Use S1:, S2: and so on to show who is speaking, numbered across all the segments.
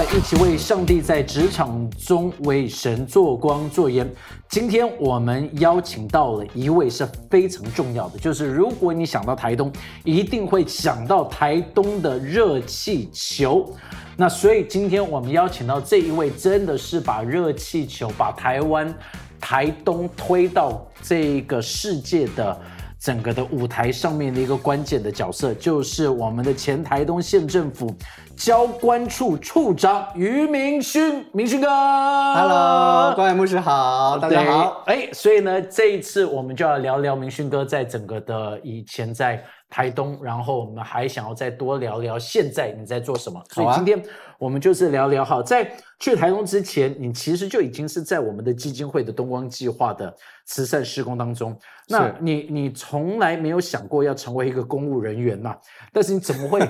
S1: 一起为上帝在职场中为神做光做盐。今天我们邀请到了一位是非常重要的，就是如果你想到台东，一定会想到台东的热气球。那所以今天我们邀请到这一位，真的是把热气球把台湾台东推到这个世界的。整个的舞台上面的一个关键的角色，就是我们的前台东县政府交关处处长于明勋，明勋哥
S2: ，Hello，关爱牧师好，大家好，
S1: 哎，所以呢，这一次我们就要聊聊明勋哥在整个的以前在。台东，然后我们还想要再多聊聊现在你在做什么，所以今天我们就是聊聊哈，在去台东之前，你其实就已经是在我们的基金会的东光计划的慈善施工当中。那你你从来没有想过要成为一个公务人员呐？但是你怎么会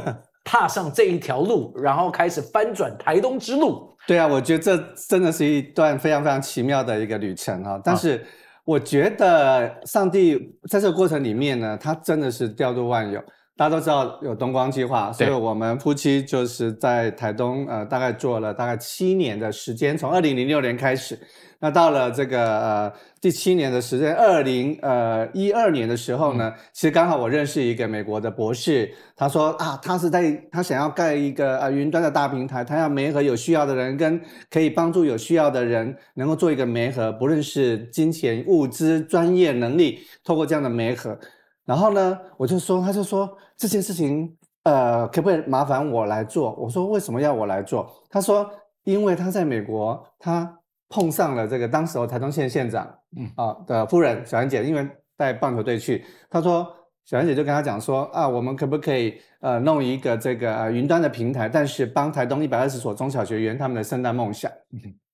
S1: 踏上这一条路，然后开始翻转台东之路？
S2: 对啊，我觉得这真的是一段非常非常奇妙的一个旅程啊！但是。我觉得上帝在这个过程里面呢，他真的是调度万有。大家都知道有东光计划，所以我们夫妻就是在台东呃，大概做了大概七年的时间，从二零零六年开始。那到了这个呃第七年的时间，二零呃一二年的时候呢，其实刚好我认识一个美国的博士，他说啊，他是在他想要盖一个呃云端的大平台，他要媒合有需要的人跟可以帮助有需要的人，能够做一个媒合，不论是金钱、物资、专业能力，透过这样的媒合。然后呢，我就说，他就说这件事情呃可不可以麻烦我来做？我说为什么要我来做？他说因为他在美国，他。碰上了这个当时台中县县长，嗯啊的夫人小兰姐，因为带棒球队去，他说小兰姐就跟他讲说啊，我们可不可以呃弄一个这个云端的平台，但是帮台东一百二十所中小学员他们的圣诞梦想，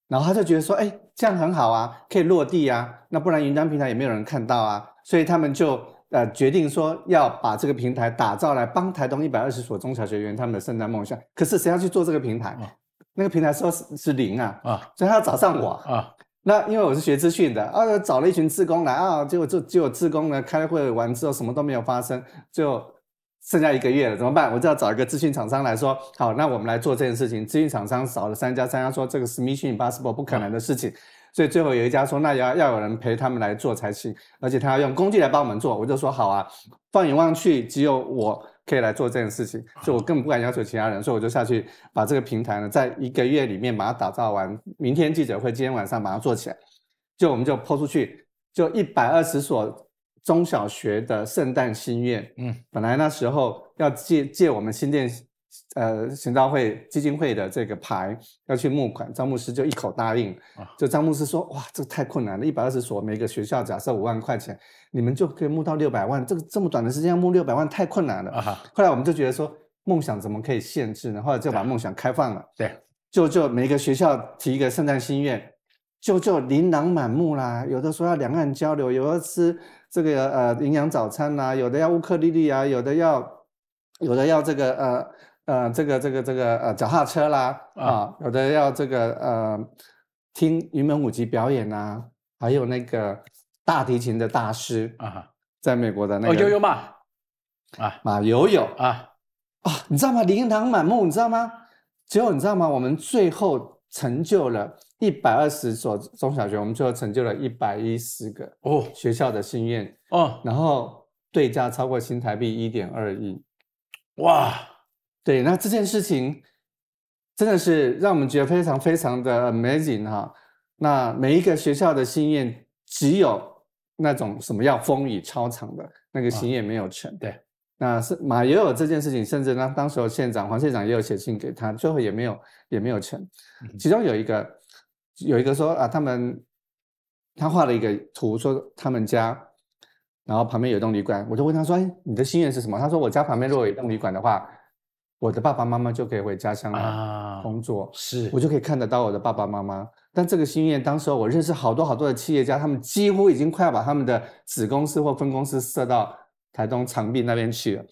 S2: 然后他就觉得说，哎，这样很好啊，可以落地啊，那不然云端平台也没有人看到啊，所以他们就呃决定说要把这个平台打造来帮台东一百二十所中小学员他们的圣诞梦想，可是谁要去做这个平台？那个平台说是是零啊，啊，所以他要找上我啊。那因为我是学资讯的啊，找了一群志工来啊，结果就结果志工呢开会完之后什么都没有发生，就剩下一个月了，怎么办？我就要找一个资讯厂商来说，好，那我们来做这件事情。资讯厂商找了三家，三家说这个是 mission impossible 不可能的事情，所以最后有一家说，那要要有人陪他们来做才行，而且他要用工具来帮我们做。我就说好啊，放眼望去，只有我。可以来做这件事情，所以我根本不敢要求其他人，所以我就下去把这个平台呢，在一个月里面把它打造完。明天记者会，今天晚上把它做起来，就我们就抛出去，就一百二十所中小学的圣诞心愿。嗯，本来那时候要借借我们新店。呃，行道会基金会的这个牌要去募款，张牧师就一口答应。就张牧师说：“哇，这个太困难了，一百二十所，每个学校假设五万块钱，你们就可以募到六百万。这个这么短的时间要募六百万，太困难了。”后来我们就觉得说，梦想怎么可以限制呢？后来就把梦想开放了。
S1: 对，
S2: 就就每个学校提一个圣诞心愿，就就琳琅满目啦。有的说要两岸交流，有的吃这个呃营养早餐呐，有的要乌克丽丽啊，有的要有的要这个呃。呃，这个这个这个呃，脚踏车啦，啊，有的要这个呃，听云门舞集表演呐，还有那个大提琴的大师啊，在美国的那个
S1: 悠悠嘛，
S2: 啊，马友友。啊，啊，你知道吗？琳琅满目，你知道吗？结果你知道吗？我们最后成就了一百二十所中小学，我们最后成就了一百一十个哦。学校的心愿哦，然后对价超过新台币一点二亿，哇！对，那这件事情真的是让我们觉得非常非常的 amazing 哈。那每一个学校的心愿，只有那种什么要风雨超长的那个心愿没有成。
S1: 对，
S2: 那是马也有这件事情，甚至呢，当时候县长黄县长也有写信给他，最后也没有也没有成。其中有一个有一个说啊，他们他画了一个图，说他们家，然后旁边有栋旅馆，我就问他说，哎，你的心愿是什么？他说我家旁边如果有一栋旅馆的话。我的爸爸妈妈就可以回家乡来工作，
S1: 是
S2: 我就可以看得到我的爸爸妈妈。但这个心愿，当时我认识好多好多的企业家，他们几乎已经快要把他们的子公司或分公司设到台东长滨那边去了。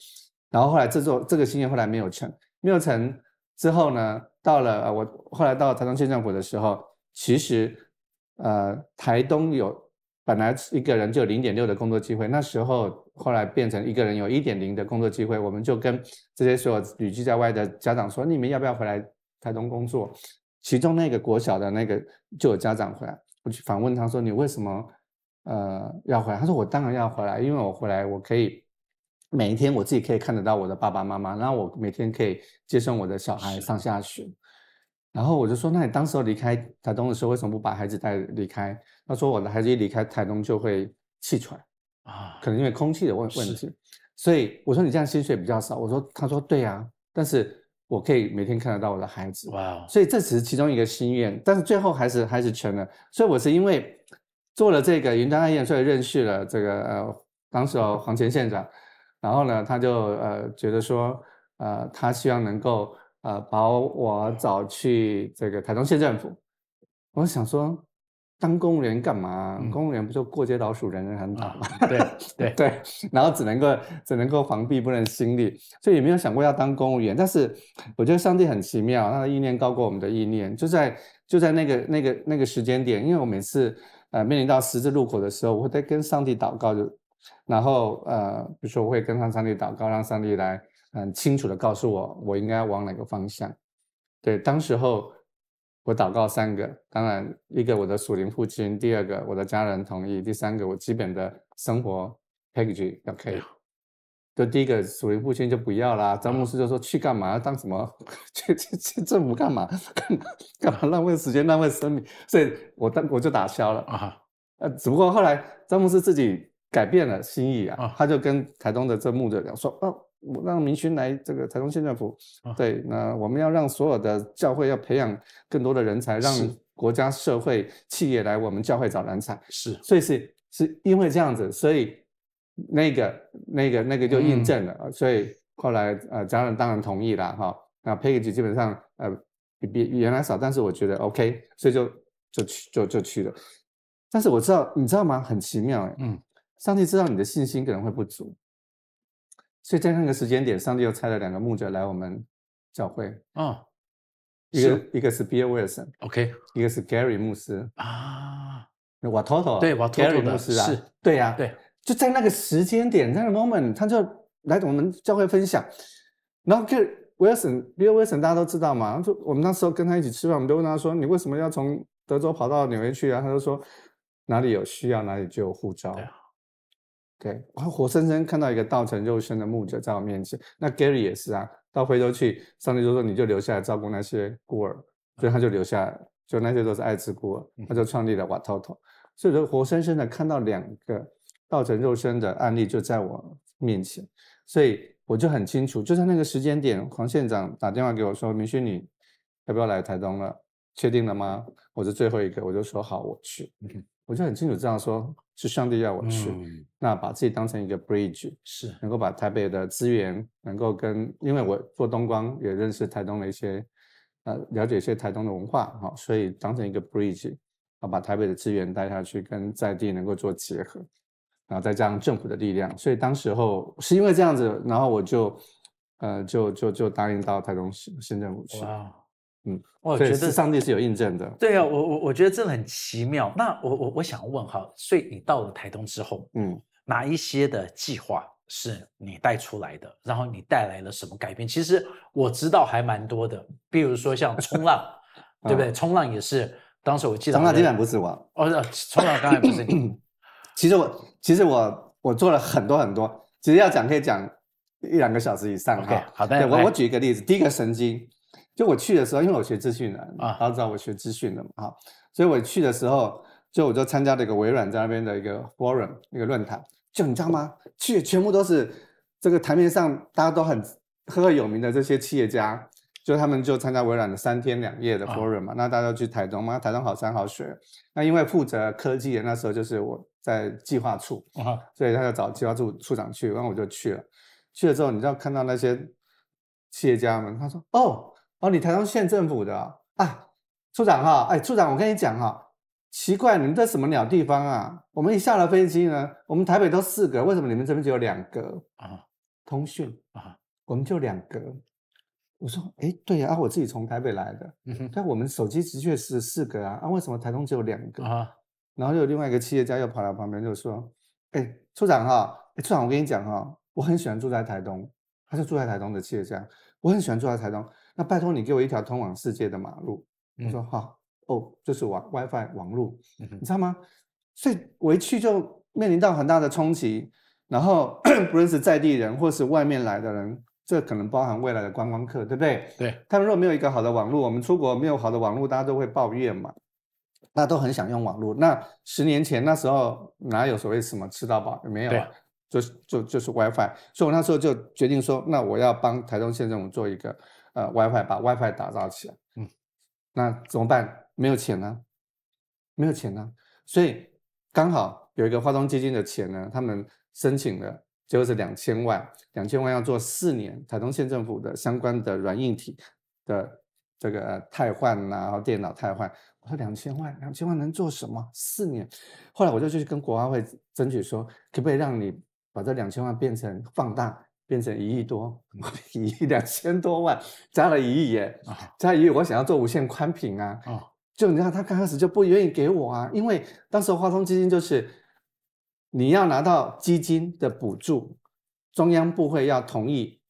S2: 然后后来这座这个心愿后来没有成，没有成。之后呢，到了呃我后来到台东县政府的时候，其实呃台东有本来一个人就有零点六的工作机会，那时候后来变成一个人有一点零的工作机会，我们就跟这些所有旅居在外的家长说，你们要不要回来台东工作？其中那个国小的那个就有家长回来，我去访问他说，你为什么呃要回来？他说我当然要回来，因为我回来我可以。每一天我自己可以看得到我的爸爸妈妈，然后我每天可以接送我的小孩上下学，然后我就说，那你当时候离开台东的时候，为什么不把孩子带离开？他说我的孩子一离开台东就会气喘啊，可能因为空气的问问题。所以我说你这样薪水比较少。我说他说对啊，但是我可以每天看得到我的孩子。哇，所以这只是其中一个心愿，但是最后还是还是成了。所以我是因为做了这个云端爱宴，所以认识了这个呃当时候黄前县长。然后呢，他就呃觉得说，呃，他希望能够呃把我找去这个台中县政府。我想说，当公务员干嘛？公务员不就过街老鼠，人人喊打吗？
S1: 对对
S2: 对。然后只能够只能够防弊，不能心力，所以也没有想过要当公务员。但是我觉得上帝很奇妙，他的意念高过我们的意念。就在就在那个那个那个时间点，因为我每次呃面临到十字路口的时候，我会在跟上帝祷告就。然后呃，比如说我会跟上上帝祷告，让上帝来很清楚的告诉我我应该往哪个方向。对，当时候我祷告三个，当然一个我的属灵父亲，第二个我的家人同意，第三个我基本的生活 package 要可以。就第一个属灵父亲就不要啦，张牧师就说去干嘛？当什么？去去去政府 干嘛？干嘛浪费时间浪费生命？所以我当我就打消了啊。呃，只不过后来张牧师自己。改变了心意啊，他就跟台东的这牧者讲说：“哦，让明勋来这个台东县政府，对，那我们要让所有的教会要培养更多的人才，让国家、社会、企业来我们教会找人才。
S1: 是，
S2: 所以是是因为这样子，所以那个那个那个就印证了。所以后来呃，家人当然同意了哈。那 package 基本上呃比比原来少，但是我觉得 OK，所以就就去就就去了。但是我知道，你知道吗？很奇妙哎，嗯。上帝知道你的信心可能会不足，所以在那个时间点，上帝又差了两个牧者来我们教会啊，一个一个是 Bill Wilson，OK，一个是 Gary 牧师啊，瓦托托
S1: 对瓦托托
S2: 牧师啊，
S1: 是，
S2: 对呀，
S1: 对，
S2: 就在那个时间点，那个 moment，他就来我们教会分享，然后 Gary Wilson Bill Wilson 大家都知道嘛，就我们那时候跟他一起吃饭，我们都问他说，你为什么要从德州跑到纽约去啊？他就说哪里有需要哪里就有护照。对，我活生生看到一个道成肉身的牧者在我面前。那 Gary 也是啊，到非洲去，上帝就说你就留下来照顾那些孤儿，所以他就留下来，就那些都是爱之孤儿，他就创立了瓦托托。所以说，活生生的看到两个道成肉身的案例就在我面前，所以我就很清楚，就在那个时间点，黄县长打电话给我说：“明勋，你要不要来台东了？确定了吗？”我是最后一个，我就说好，我去。我就很清楚这样说。是上帝要我去，那把自己当成一个 bridge，
S1: 是
S2: 能够把台北的资源能够跟，因为我做东光也认识台东的一些，呃，了解一些台东的文化，哈，所以当成一个 bridge，啊，把台北的资源带下去，跟在地能够做结合，然后再加上政府的力量，所以当时候是因为这样子，然后我就，呃，就就就答应到台东市县政府去。
S1: 嗯，我觉得
S2: 上帝是有印证的。
S1: 对啊，我我我觉得这很奇妙。那我我我想问哈，所以你到了台东之后，嗯，哪一些的计划是你带出来的？然后你带来了什么改变？其实我知道还蛮多的，比如说像冲浪，对不对？冲浪也是当时我记得。
S2: 冲浪基本不是我，
S1: 哦，冲浪当然不是你。
S2: 其实我其实我我做了很多很多，其实要讲可以讲一两个小时以上。
S1: OK，好的。
S2: 我我举一个例子，第一个神经。就我去的时候，因为我学资讯的啊，大家知道我学资讯的嘛，哈，所以我去的时候，就我就参加了一个微软在那边的一个 forum 一个论坛，就你知道吗？去全部都是这个台面上大家都很赫赫有名的这些企业家，就他们就参加微软的三天两夜的 forum 嘛，那大家去台东嘛，台东好山好水，那因为负责科技的那时候就是我在计划处啊，所以他就找计划处处长去，然后我就去了，去了之后你知道看到那些企业家们，他说哦。哦，你台东县政府的啊，处长哈，哎，处长，我跟你讲哈，奇怪，你们这什么鸟地方啊？我们一下了飞机呢，我们台北都四个，为什么你们这边只有两个啊？通讯啊，我们就两个，我说，哎，对呀，啊，我自己从台北来的，
S1: 嗯哼，
S2: 但我们手机的确是四个啊，啊，为什么台东只有两个？
S1: 啊，
S2: 然后又有另外一个企业家又跑来旁边就说，哎，处长哈，哎，处长，我跟你讲哈，我很喜欢住在台东，他是住在台东的企业家，我很喜欢住在台东，那拜托你给我一条通往世界的马路。我说好，哦，就是网 WiFi 网路，你知道吗？所以我一去就面临到很大的冲击，然后 不论是在地人或是外面来的人。这可能包含未来的观光客，对不对？
S1: 对
S2: 他们如果没有一个好的网络，我们出国没有好的网络，大家都会抱怨嘛。大家都很想用网络。那十年前那时候哪有所谓什么吃到饱？没有啊，就是就就是 WiFi。所以我那时候就决定说，那我要帮台中县政府做一个呃 WiFi，把 WiFi 打造起来。嗯，那怎么办？没有钱呢，没有钱呢。所以刚好有一个化妆基金的钱呢，他们申请了。结果是两千万，两千万要做四年，台东县政府的相关的软硬体的这个汰换呐，然后电脑汰换。我说两千万，两千万能做什么？四年。后来我就去跟国发会争取说，可不可以让你把这两千万变成放大，变成一亿多，一亿两千多万，加了一亿耶，加一亿，我想要做无线宽屏啊。就你看他刚开始就不愿意给我啊，因为当时华通基金就是。你要拿到基金的补助，中央部会要同意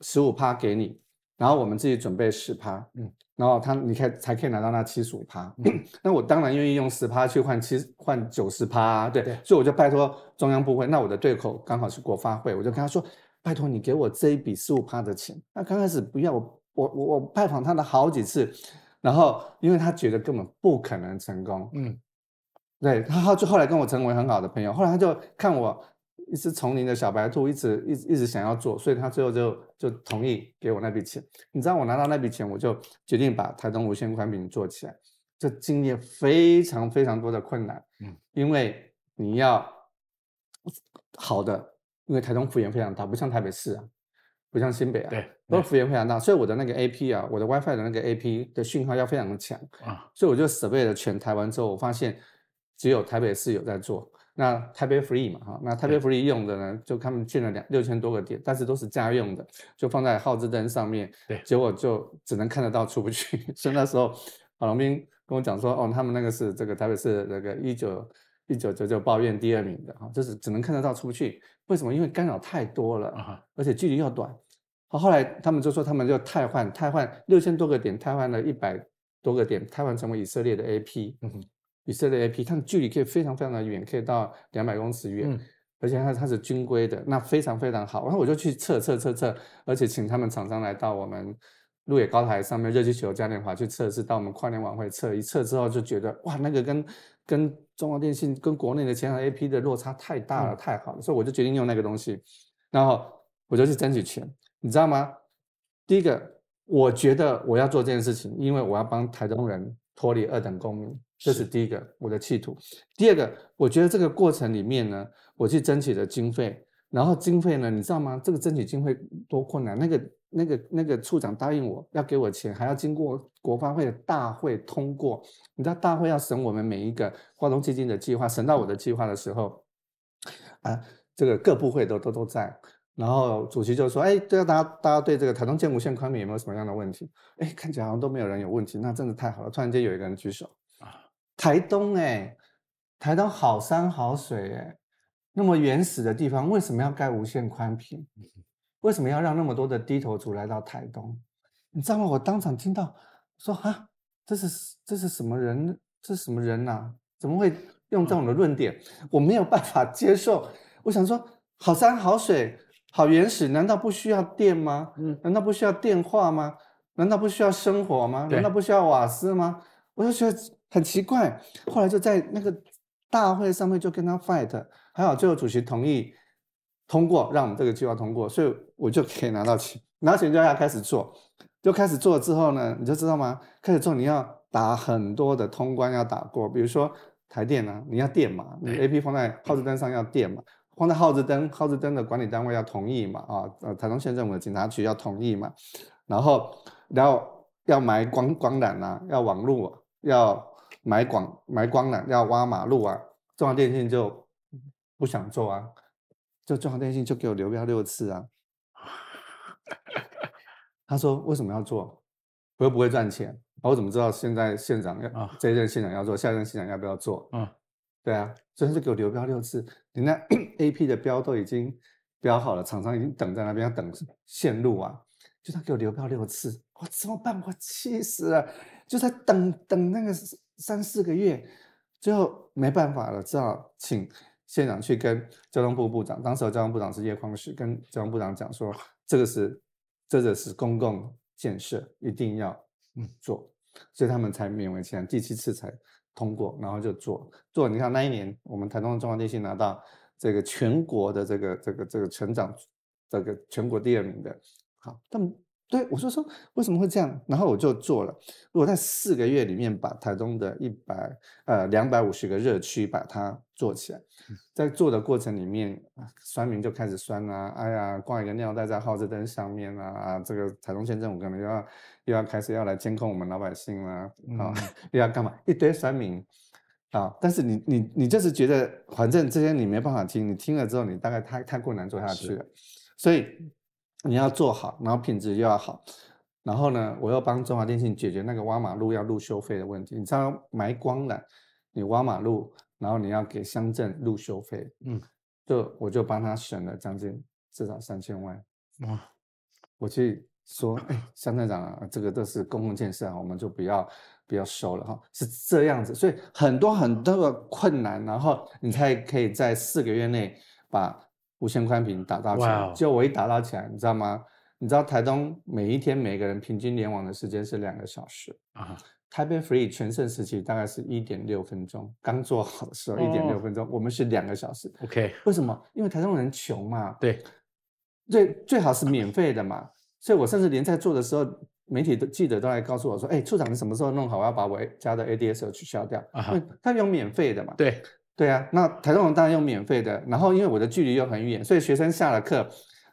S2: 十五趴给你，然后我们自己准备十趴，嗯，然后他你看才可以拿到那七十五趴，那我当然愿意用十趴去换七换九十趴，对，所以我就拜托中央部会，那我的对口刚好是国发会，我就跟他说，拜托你给我这一笔十五趴的钱，那刚开始不要我我我我拜访他了好几次，然后因为他觉得根本不可能成功，嗯。对他后就后来跟我成为很好的朋友，后来他就看我一只丛林的小白兔，一直一直一直想要做，所以他最后就就同意给我那笔钱。你知道我拿到那笔钱，我就决定把台东无线宽频做起来。这经历非常非常多的困难，嗯，因为你要好的，因为台东幅员非常大，不像台北市啊，不像新北啊，
S1: 对，
S2: 都幅员非常大，所以我的那个 AP 啊，我的 WiFi 的那个 AP 的讯号要非常的强啊，所以我就准备了全台湾之后，我发现。只有台北市有在做，那台北 Free 嘛，哈，那台北 Free 用的呢，就他们建了两六千多个点，但是都是家用的，就放在耗资灯上面，
S1: 对，
S2: 结果就只能看得到，出不去。所以那时候郝龙斌跟我讲说，哦，他们那个是这个台北市那个一九一九九九抱怨第二名的，哈，就是只能看得到，出不去。为什么？因为干扰太多了，而且距离又短。好，后来他们就说，他们就汰换，汰换六千多个点，汰换了一百多个点，汰换成为以色列的 AP。嗯。以色列 AP，它的距离可以非常非常的远，可以到两百公尺远，而且它它是军规的，那非常非常好。然后我就去测测测测，而且请他们厂商来到我们路野高台上面热气球嘉年华去测试，到我们跨年晚会测一测之后，就觉得哇，那个跟跟中华电信跟国内的其他 AP 的落差太大了，太好了，所以我就决定用那个东西，然后我就去争取钱，你知道吗？第一个，我觉得我要做这件事情，因为我要帮台中人脱离二等公民。这是第一个我的企图。第二个，我觉得这个过程里面呢，我去争取的经费，然后经费呢，你知道吗？这个争取经费多困难。那个、那个、那个处长答应我要给我钱，还要经过国发会的大会通过。你知道大会要审我们每一个华东基金的计划，审到我的计划的时候，啊，这个各部会都都都在。然后主席就说：“哎，对啊，大家大家对这个台东建无线宽频有没有什么样的问题？哎，看起来好像都没有人有问题，那真的太好了。突然间有一个人举手。”台东哎，台东好山好水哎，那么原始的地方为什么要盖无限宽频？为什么要让那么多的低头族来到台东？你知道吗？我当场听到说啊，这是这是什么人？这是什么人呐？怎么会用这种的论点？我没有办法接受。我想说，好山好水好原始，难道不需要电吗？嗯，难道不需要电话吗？难道不需要生活吗？难道不需要瓦斯吗？我就觉得。很奇怪，后来就在那个大会上面就跟他 fight，还好最后主席同意通过，让我们这个计划通过，所以我就可以拿到钱，拿到钱就要开始做，就开始做之后呢，你就知道吗？开始做你要打很多的通关要打过，比如说台电啊，你要电嘛，你 A P 放在耗子灯上要电嘛，放在耗子灯，耗子灯的管理单位要同意嘛，啊，呃，台中县政府的警察局要同意嘛，然后然后要埋光光缆啊，要网路要。埋广埋光缆要挖马路啊，中华电信就不想做啊，就中华电信就给我流标六次啊，他说为什么要做？我又不会赚钱，我怎么知道现在县长要
S1: 啊
S2: 这一任县长要做，下一任县长要不要做？
S1: 嗯，
S2: 对啊，所以他就给我流标六次，人家 A P 的标都已经标好了，厂商已经等在那边要等线路啊，就他给我流标六次，我怎么办？我气死了，就在等等那个三四个月，最后没办法了，只好请县长去跟交通部部长，当时的交通部长是叶匡时，跟交通部长讲说，这个是这个是公共建设，一定要嗯。做，所以他们才勉为其难，第七次才通过，然后就做。做。你看那一年，我们台东的中华电信拿到这个全国的这个这个这个成长这个全国第二名的，好，他们对我说说为什么会这样，然后我就做了。我在四个月里面把台东的一百呃两百五十个热区把它做起来，在做的过程里面，啊酸民就开始酸啊，哎呀，挂一个尿袋在耗子灯上面啊，啊，这个台东县政府可能又要又要开始要来监控我们老百姓啦、啊，又要干嘛？一堆酸民。啊！但是你你你就是觉得，反正这些你没办法听，你听了之后，你大概太太过难做下去了，所以你要做好，然后品质又要好，然后呢，我又帮中华电信解决那个挖马路要路修费的问题。你知道埋光缆，你挖马路，然后你要给乡镇路修费，
S1: 嗯，
S2: 就我就帮他省了将近至少三千万。
S1: 哇，
S2: 我去说，哎，乡镇长啊，这个都是公共建设啊，我们就不要不要收了哈，是这样子，所以很多很多的困难，然后你才可以在四个月内把无线宽频打造起来。
S1: 哇哦
S2: 就我一打造起来，你知道吗？你知道台东每一天每个人平均联网的时间是两个小时，
S1: 啊，
S2: 台北 Free 全盛时期大概是一点六分钟，刚做好的时候一点六
S1: 哦
S2: 分钟，我们是两个小时。
S1: OK，
S2: 为什么？因为台东人穷嘛，
S1: 对，
S2: 最最好是免费的嘛。所以我甚至连在做的时候，媒体的记者都来告诉我说：“哎，处长，你什么时候弄好？我要把我家的 ADSL 取消掉。
S1: 啊哈
S2: 因为他用免费的嘛。
S1: 对，
S2: 对啊，那台中人当然用免费的。然后因为我的距离又很远，所以学生下了课，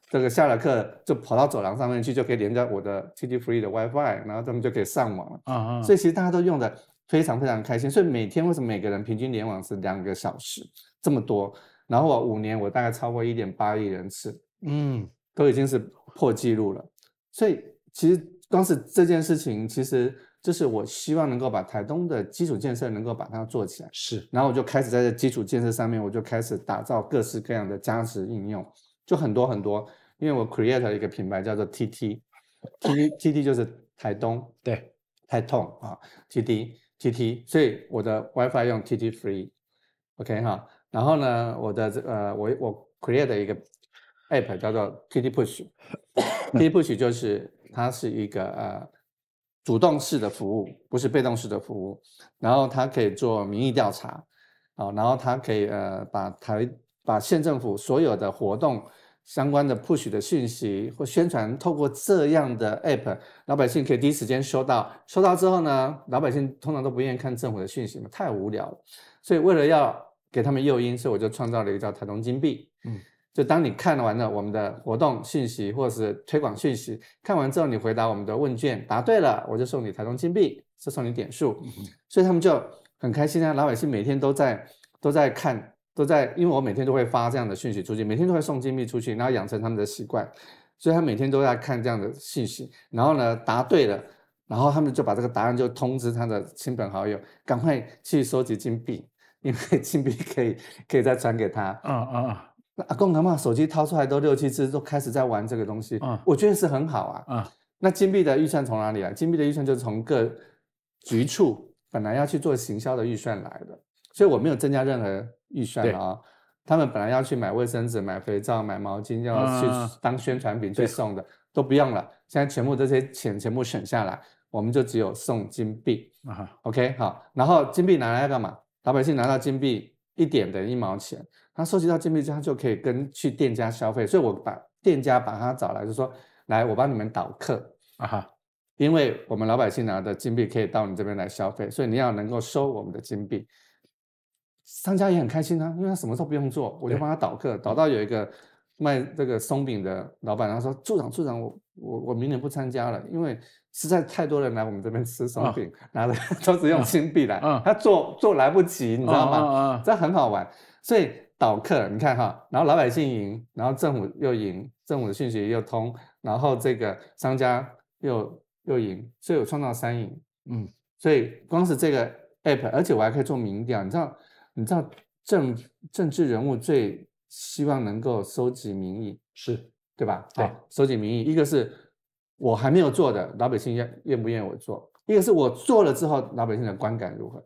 S2: 这个下了课就跑到走廊上面去，就可以连着我的 TT Free 的 WiFi，然后他们就可以上网了。
S1: 啊啊，
S2: 所以其实大家都用的非常非常开心。所以每天为什么每个人平均联网是两个小时这么多？然后我五年我大概超过一点八亿人次，
S1: 嗯，
S2: 都已经是破纪录了。所以其实光是这件事情，其实就是我希望能够把台东的基础建设能够把它做起来。
S1: 是，
S2: 然后我就开始在这基础建设上面，我就开始打造各式各样的价值应用，就很多很多。因为我 create 了一个品牌叫做 TT，TT TT 就是台东
S1: 对，
S2: 台痛啊，TT TT，所以我的 WiFi 用 TT Free，OK、哈，然后呢，我的这呃我我 create 的一个 app 叫做 TT Push，TT Push 就是它是一个呃主动式的服务，不是被动式的服务，然后它可以做民意调查，啊、然后它可以呃把台把县政府所有的活动相关的 push 的讯息或宣传，透过这样的 app，老百姓可以第一时间收到。收到之后呢，老百姓通常都不愿意看政府的讯息嘛，太无聊了。所以为了要给他们诱因，所以我就创造了一个叫台东金币。
S1: 嗯，
S2: 就当你看完了我们的活动讯息或者是推广讯息，看完之后你回答我们的问卷，答对了，我就送你台东金币，就送你点数。所以他们就很开心啊，老百姓每天都在都在看，都在，因为我每天都会发这样的讯息出去，每天都会送金币出去，然后养成他们的习惯，所以他每天都在看这样的信息，然后呢答对了，然后他们就把这个答案就通知他的亲朋好友，赶快去收集金币，因为金币可以可以再传给他。
S1: 啊啊啊
S2: 那阿公阿妈手机掏出来都六七只，都开始在玩这个东西，
S1: 嗯
S2: 我觉得是很好啊。
S1: 啊，
S2: 那金币的预算从哪里来？金币的预算就是从各局处本来要去做行销的预算来的，所以我没有增加任何预算
S1: 对
S2: 啊、他们本来要去买卫生纸、买肥皂、买毛巾，要去
S1: 啊
S2: 当宣传品去送的，都不用了。现在全部这些钱全部省下来，我们就只有送金币。
S1: 啊哈
S2: ，OK，好，然后金币拿来要干嘛？老百姓拿到金币一点等于一毛钱，他收集到金币之后，他就可以跟去店家消费。所以我把店家把他找来，就说来，我帮你们导客，
S1: 啊哈，
S2: 因为我们老百姓拿的金币可以到你这边来消费，所以你要能够收我们的金币。商家也很开心啊，因为他什么都不用做，我就
S1: 对
S2: 帮他导客，导到有一个卖这个松饼的老板，他说：“处长，处长，我我我明年不参加了，因为实在太多人来我们这边吃松饼，拿的 都是用金币来，
S1: 嗯
S2: 他做做来不及，你知道吗？这很好玩。所以导客，你看哈，然后老百姓赢，然后政府又赢，政府的讯息又通，然后这个商家又又赢，所以我创造三赢。
S1: 嗯，
S2: 所以光是这个 app，而且我还可以做民调，你知道，你知道政政治人物最希望能够收集民意，
S1: 是
S2: 对吧？
S1: 对
S2: 好，收集民意，一个是我还没有做的，老百姓愿愿不愿意我做；一个是我做了之后，老百姓的观感如何。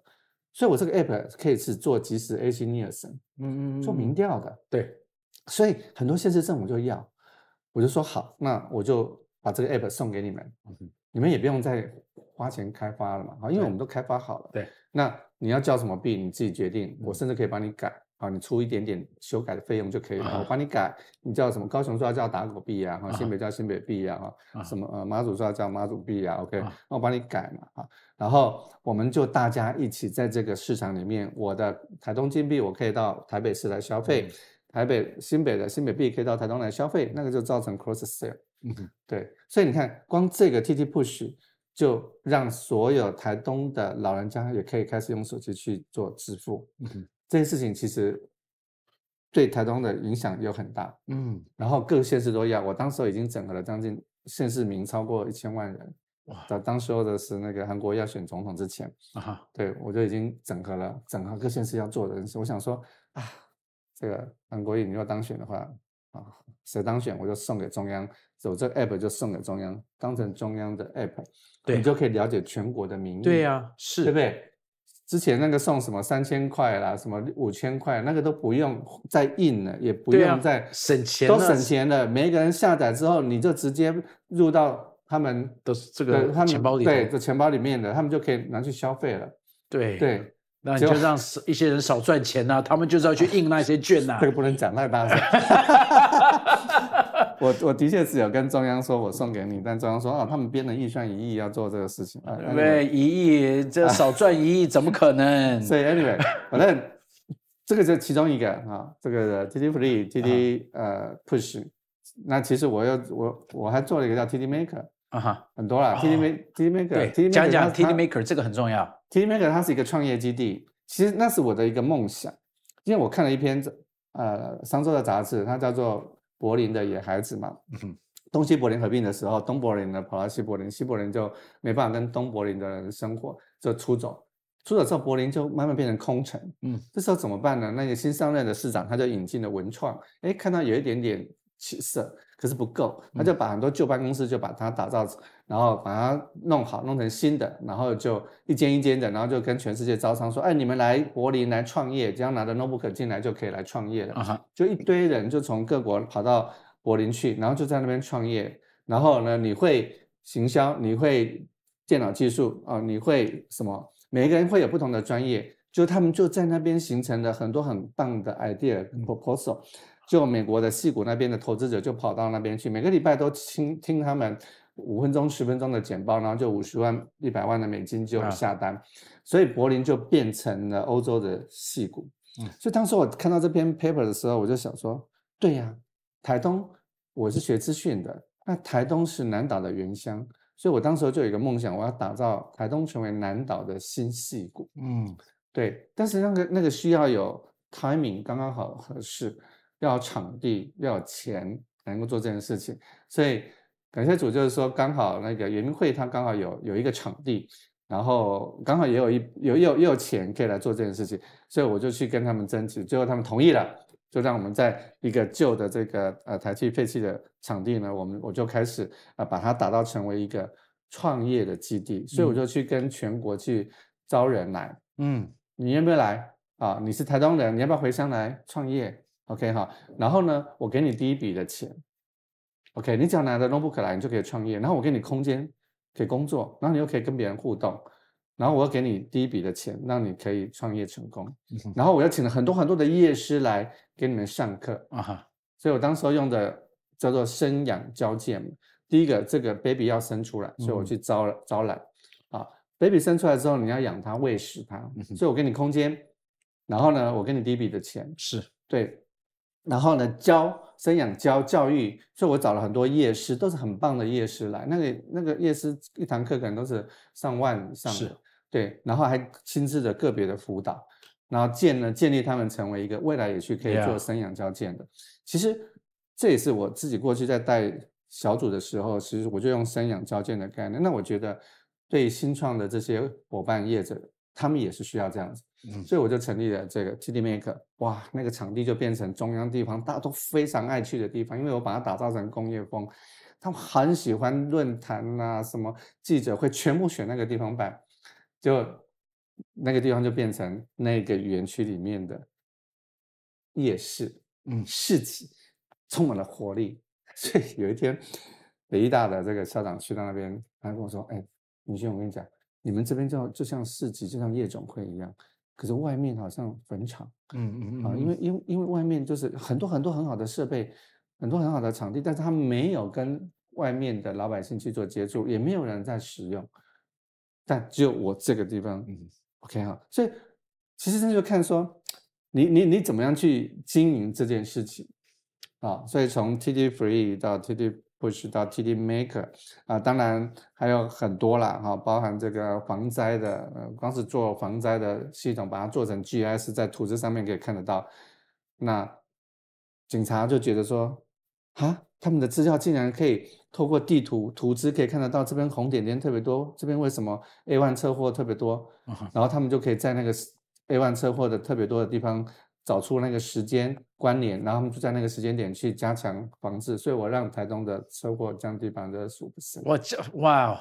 S2: 所以我这个 app 可以是做即时 AC 尼尔森，
S1: 嗯嗯
S2: 做民调的。
S1: 对，
S2: 所以很多县市政府就要，我就说好，那我就把这个 app 送给你们，
S1: 嗯
S2: 你们也不用再花钱开发了嘛，好，因为我们都开发好了。
S1: 对，
S2: 那你要叫什么币，你自己决定，我
S1: 嗯
S2: 甚至可以帮你改，啊，你出一点点修改的费用就可以了，
S1: 啊
S2: 我帮你改，你叫什么？高雄说要叫打狗币啊，哈，
S1: 啊
S2: 新北叫新北币啊，
S1: 啊
S2: 哈，什么呃马祖说要叫马祖币啊，OK，我帮你改嘛，啊，然后我们就大家一起在这个市场里面，我的台东金币我可以到台北市来消费，
S1: 嗯
S2: 台北新北的新北币可以到台东来消费，那个就造成 cross sale。对，所以你看，光这个 TT Push 就让所有台东的老人家也可以开始用手机去做支付。这件事情其实对台东的影响有很大，
S1: 嗯，
S2: 然后各县市都要。我当时候已经整合了将近县市民超过一千万人。
S1: 哇
S2: 当当时候的是那个韩国要选总统之前，
S1: 啊，
S2: 对我就已经整合了整合各县市要做的事。我想说啊，这个韩国瑜你要当选的话啊，谁当选我就送给中央，我这 app 就送给中央，当成中央的 app，
S1: 对
S2: 你就可以了解全国的民意。
S1: 对呀，是，
S2: 对不对？之前那个送什么三千块啦，什么五千块，那个都不用再印了，也不用再
S1: 省钱
S2: 都省钱了。每一个人下载之后，你就直接入到他们
S1: 的这个
S2: 他们
S1: 钱包里
S2: 对，
S1: 头，
S2: 这钱包里面的，他们就可以拿去消费了。
S1: 对，
S2: 对，就
S1: 那你就让一些人少赚钱呐，他们就是要去印那些券呐
S2: 这。个不能讲太大声。我我的确是有跟中央说，我送给你，但中央说哦，他们编了预算一亿要做这个事情啊。
S1: 对？一亿，这少赚一亿怎么可能？
S2: 所以 anyway，反正这个就其中一个啊，这个 TT Free、TT 呃 Push，那其实我又我我还做了一个叫 TT Maker，
S1: 啊哈，
S2: 很多啦
S1: 哦
S2: ，TT Maker、TT Maker、
S1: 讲讲 t
S2: d
S1: Maker 这个很重要。
S2: TT Maker 它是一个创业基地，其实那是我的一个梦想，因为我看了一篇呃商周的杂志，它叫做柏林的野孩子嘛，
S1: 嗯
S2: 东西柏林合并的时候，东柏林呢跑到西柏林，西柏林就没办法跟东柏林的人生活，就出走。出走之后，柏林就慢慢变成空城。
S1: 嗯，
S2: 这时候怎么办呢？那个新上任的市长他就引进了文创，哎，看到有一点点起色，可是不够，他就把很多旧办公室就把它打造，然后把它弄好，弄成新的，然后就一间一间的，然后就跟全世界招商说，哎，你们来柏林来创业，只要拿着 notebook 进来就可以来创业了。
S1: 啊哈，
S2: 就一堆人就从各国跑到柏林去，然后就在那边创业。然后呢，你会行销，你会电脑技术啊、你会什么？每一个人会有不同的专业，就他们就在那边形成了很多很棒的 idea proposal。就美国的戏股那边的投资者就跑到那边去，每个礼拜都听听他们五分钟、十分钟的简报，然后就五十万、一百万的美金就
S1: 啊
S2: 下单，所以柏林就变成了欧洲的戏股。
S1: 嗯
S2: 所以当时我看到这篇 paper 的时候，我就想说，对呀、台东我是学资讯的，那台东是南岛的原乡，所以我当时就有一个梦想，我要打造台东成为南岛的新戏股。
S1: 嗯，
S2: 对，但是那个那个需要有 timing 刚刚好合适，要有场地，要有钱能够做这件事情。所以感谢主，就是说刚好那个圆明会它刚好有有一个场地，然后刚好也有一有有也有钱可以来做这件事情，所以我就去跟他们争取，最后他们同意了。就让我们在一个旧的这个呃台气废弃的场地呢，我们我就开始啊、呃把它打造成为一个创业的基地，所以我就去跟全国去招人来，
S1: 嗯，
S2: 你愿不愿意来啊？你是台东人，你要不要回乡来创业？OK 哈，然后呢，我给你第一笔的钱，OK，你只要拿着 notebook 来，你就可以创业，然后我给你空间可以工作，然后你又可以跟别人互动，然后我要给你第一笔的钱，让你可以创业成功，
S1: 嗯
S2: 然后我又请了很多很多的业师来给你们上课，
S1: 啊哈，
S2: 所以我当时候用的叫做生养交界嘛。第一个，这个 baby 要生出来，所以我
S1: 嗯。
S2: 去招招揽。啊。baby 生出来之后，你要养它、喂食它
S1: 嗯，
S2: 所以我给你空间，然后呢，我给你第一笔的钱，
S1: 是，
S2: 对，然后呢，教生养教教育，所以我找了很多业师，都是很棒的业师来。那个那个业师一堂课可能都是上万以上
S1: 是
S2: 的，对，然后还亲自的个别的辅导，然后建呢建立他们成为一个未来也去可以做生养教建的。其实这也是我自己过去在带小组的时候，其实我就用生养交建的概念。那我觉得对新创的这些伙伴业者，他们也是需要这样子，
S1: 嗯
S2: 所以我就成立了这个 TD Maker。哇，那个场地就变成中央地方，大家都非常爱去的地方，因为我把它打造成工业风，他们很喜欢论坛啊、什么记者会，全部选那个地方办，就那个地方就变成那个园区里面的夜市，
S1: 嗯
S2: 市集，充满了活力。所以有一天，北医大的这个校长去到那边，他跟我说：“哎，明轩，我跟你讲，你们这边就就像市集，就像夜总会一样，可是外面好像坟场
S1: 嗯嗯
S2: 啊，因为因为因为外面就是很多很多很好的设备，很多很好的场地，但是他没有跟外面的老百姓去做接触，也没有人在使用，但只有我这个地方
S1: 嗯。
S2: OK 哈，所以其实这就看说你你你怎么样去经营这件事情啊，所以从 TD Free 到 TD Push 到 TD Maker 啊，当然还有很多啦哈，包含这个防灾的，呃，光是做防灾的系统，把它做成 GIS 在图纸上面可以看得到，那警察就觉得说啊，他们的资料竟然可以透过地图图纸可以看得到这边红点点特别多，这边为什么 A one 车祸特别多？然后他们就可以在那个 A one 车祸的特别多的地方找出那个时间关联，然后他们就在那个时间点去加强防治。所以我让台东的车祸降低百分之十五。
S1: 我这哇哦，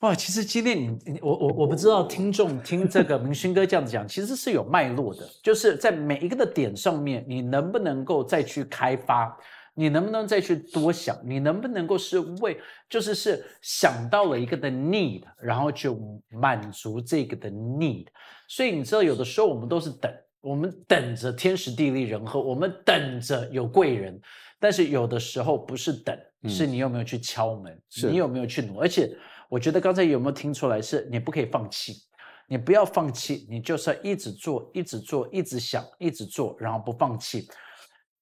S1: 哇！其实今天你你我我我不知道听众听这个明勋哥这样子讲，其实是有脉络的，就是在每一个的点上面，你能不能够再去开发？你能不能再去多想？你能不能够是为就是是想到了一个的 need，然后就满足这个的 need？所以你知道，有的时候我们都是等，我们等着天时地利人和，我们等着有贵人，但是有的时候不是等，
S2: 嗯
S1: 是你有没有去敲门，
S2: 是
S1: 你有没有去努？而且我觉得刚才有没有听出来，是你不可以放弃，你不要放弃，你就是要一直做，一直做，一直想，一直做，然后不放弃。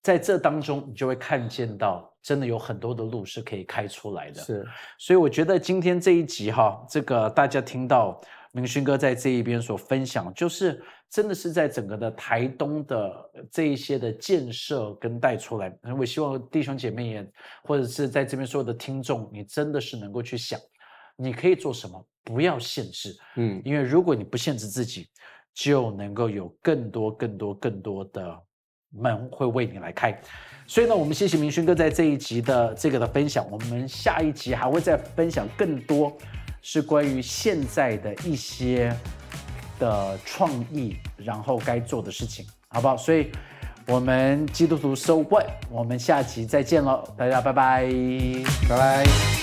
S1: 在这当中，你就会看见到，真的有很多的路是可以开出来的。
S2: 是
S1: 所以我觉得今天这一集哈，这个大家听到明勋哥在这一边所分享，就是真的是在整个的台东的这一些的建设跟带出来。我希望弟兄姐妹也，或者是在这边所有的听众，你真的是能够去想，你可以做什么，不要限制，
S2: 嗯
S1: 因为如果你不限制自己，就能够有更多、更多、更多的门会为你来开。所以呢，我们谢谢明勋哥在这一集的这个的分享，我们下一集还会再分享更多是关于现在的一些的创意，然后该做的事情，好不好？所以我们基督徒 So What，我们下期再见喽，大家拜拜。
S2: 拜拜。